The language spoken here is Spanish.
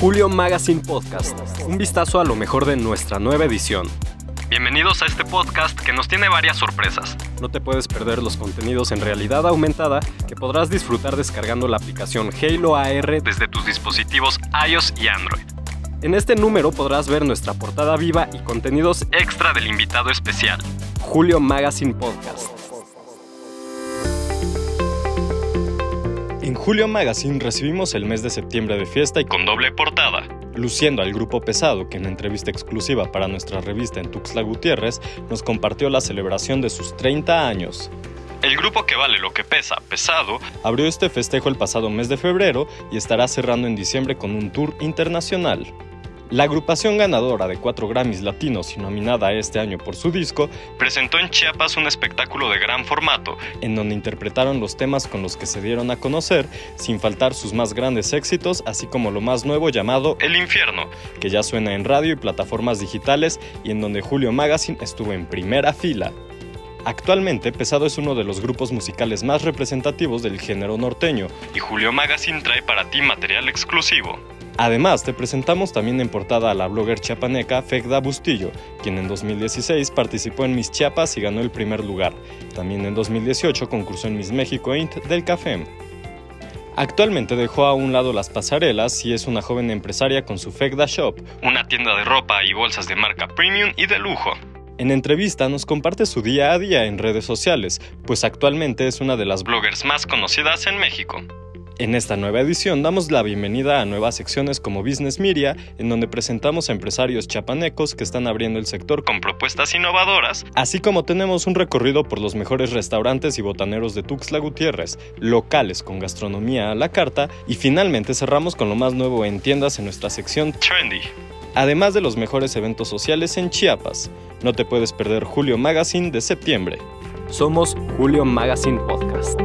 Julio Magazine Podcast, un vistazo a lo mejor de nuestra nueva edición. Bienvenidos a este podcast que nos tiene varias sorpresas. No te puedes perder los contenidos en realidad aumentada que podrás disfrutar descargando la aplicación Halo AR desde tus dispositivos iOS y Android. En este número podrás ver nuestra portada viva y contenidos extra del invitado especial, Julio Magazine Podcast. En Julio Magazine recibimos el mes de septiembre de fiesta y con doble portada. Luciendo al grupo Pesado, que en entrevista exclusiva para nuestra revista en Tuxtla Gutiérrez nos compartió la celebración de sus 30 años. El grupo que vale lo que pesa, Pesado, abrió este festejo el pasado mes de febrero y estará cerrando en diciembre con un tour internacional. La agrupación ganadora de cuatro Grammys latinos y nominada este año por su disco, presentó en Chiapas un espectáculo de gran formato, en donde interpretaron los temas con los que se dieron a conocer, sin faltar sus más grandes éxitos, así como lo más nuevo llamado El Infierno, que ya suena en radio y plataformas digitales y en donde Julio Magazine estuvo en primera fila. Actualmente, Pesado es uno de los grupos musicales más representativos del género norteño, y Julio Magazine trae para ti material exclusivo. Además, te presentamos también en portada a la blogger chiapaneca Fegda Bustillo, quien en 2016 participó en Miss Chiapas y ganó el primer lugar. También en 2018 concursó en Miss México Int del Café. Actualmente dejó a un lado las pasarelas y es una joven empresaria con su Fegda Shop, una tienda de ropa y bolsas de marca premium y de lujo. En entrevista nos comparte su día a día en redes sociales, pues actualmente es una de las bloggers más conocidas en México. En esta nueva edición damos la bienvenida a nuevas secciones como Business Media, en donde presentamos a empresarios chapanecos que están abriendo el sector con propuestas innovadoras, así como tenemos un recorrido por los mejores restaurantes y botaneros de Tuxtla Gutiérrez, locales con gastronomía a la carta, y finalmente cerramos con lo más nuevo en tiendas en nuestra sección Trendy. Además de los mejores eventos sociales en Chiapas, no te puedes perder Julio Magazine de septiembre. Somos Julio Magazine Podcast.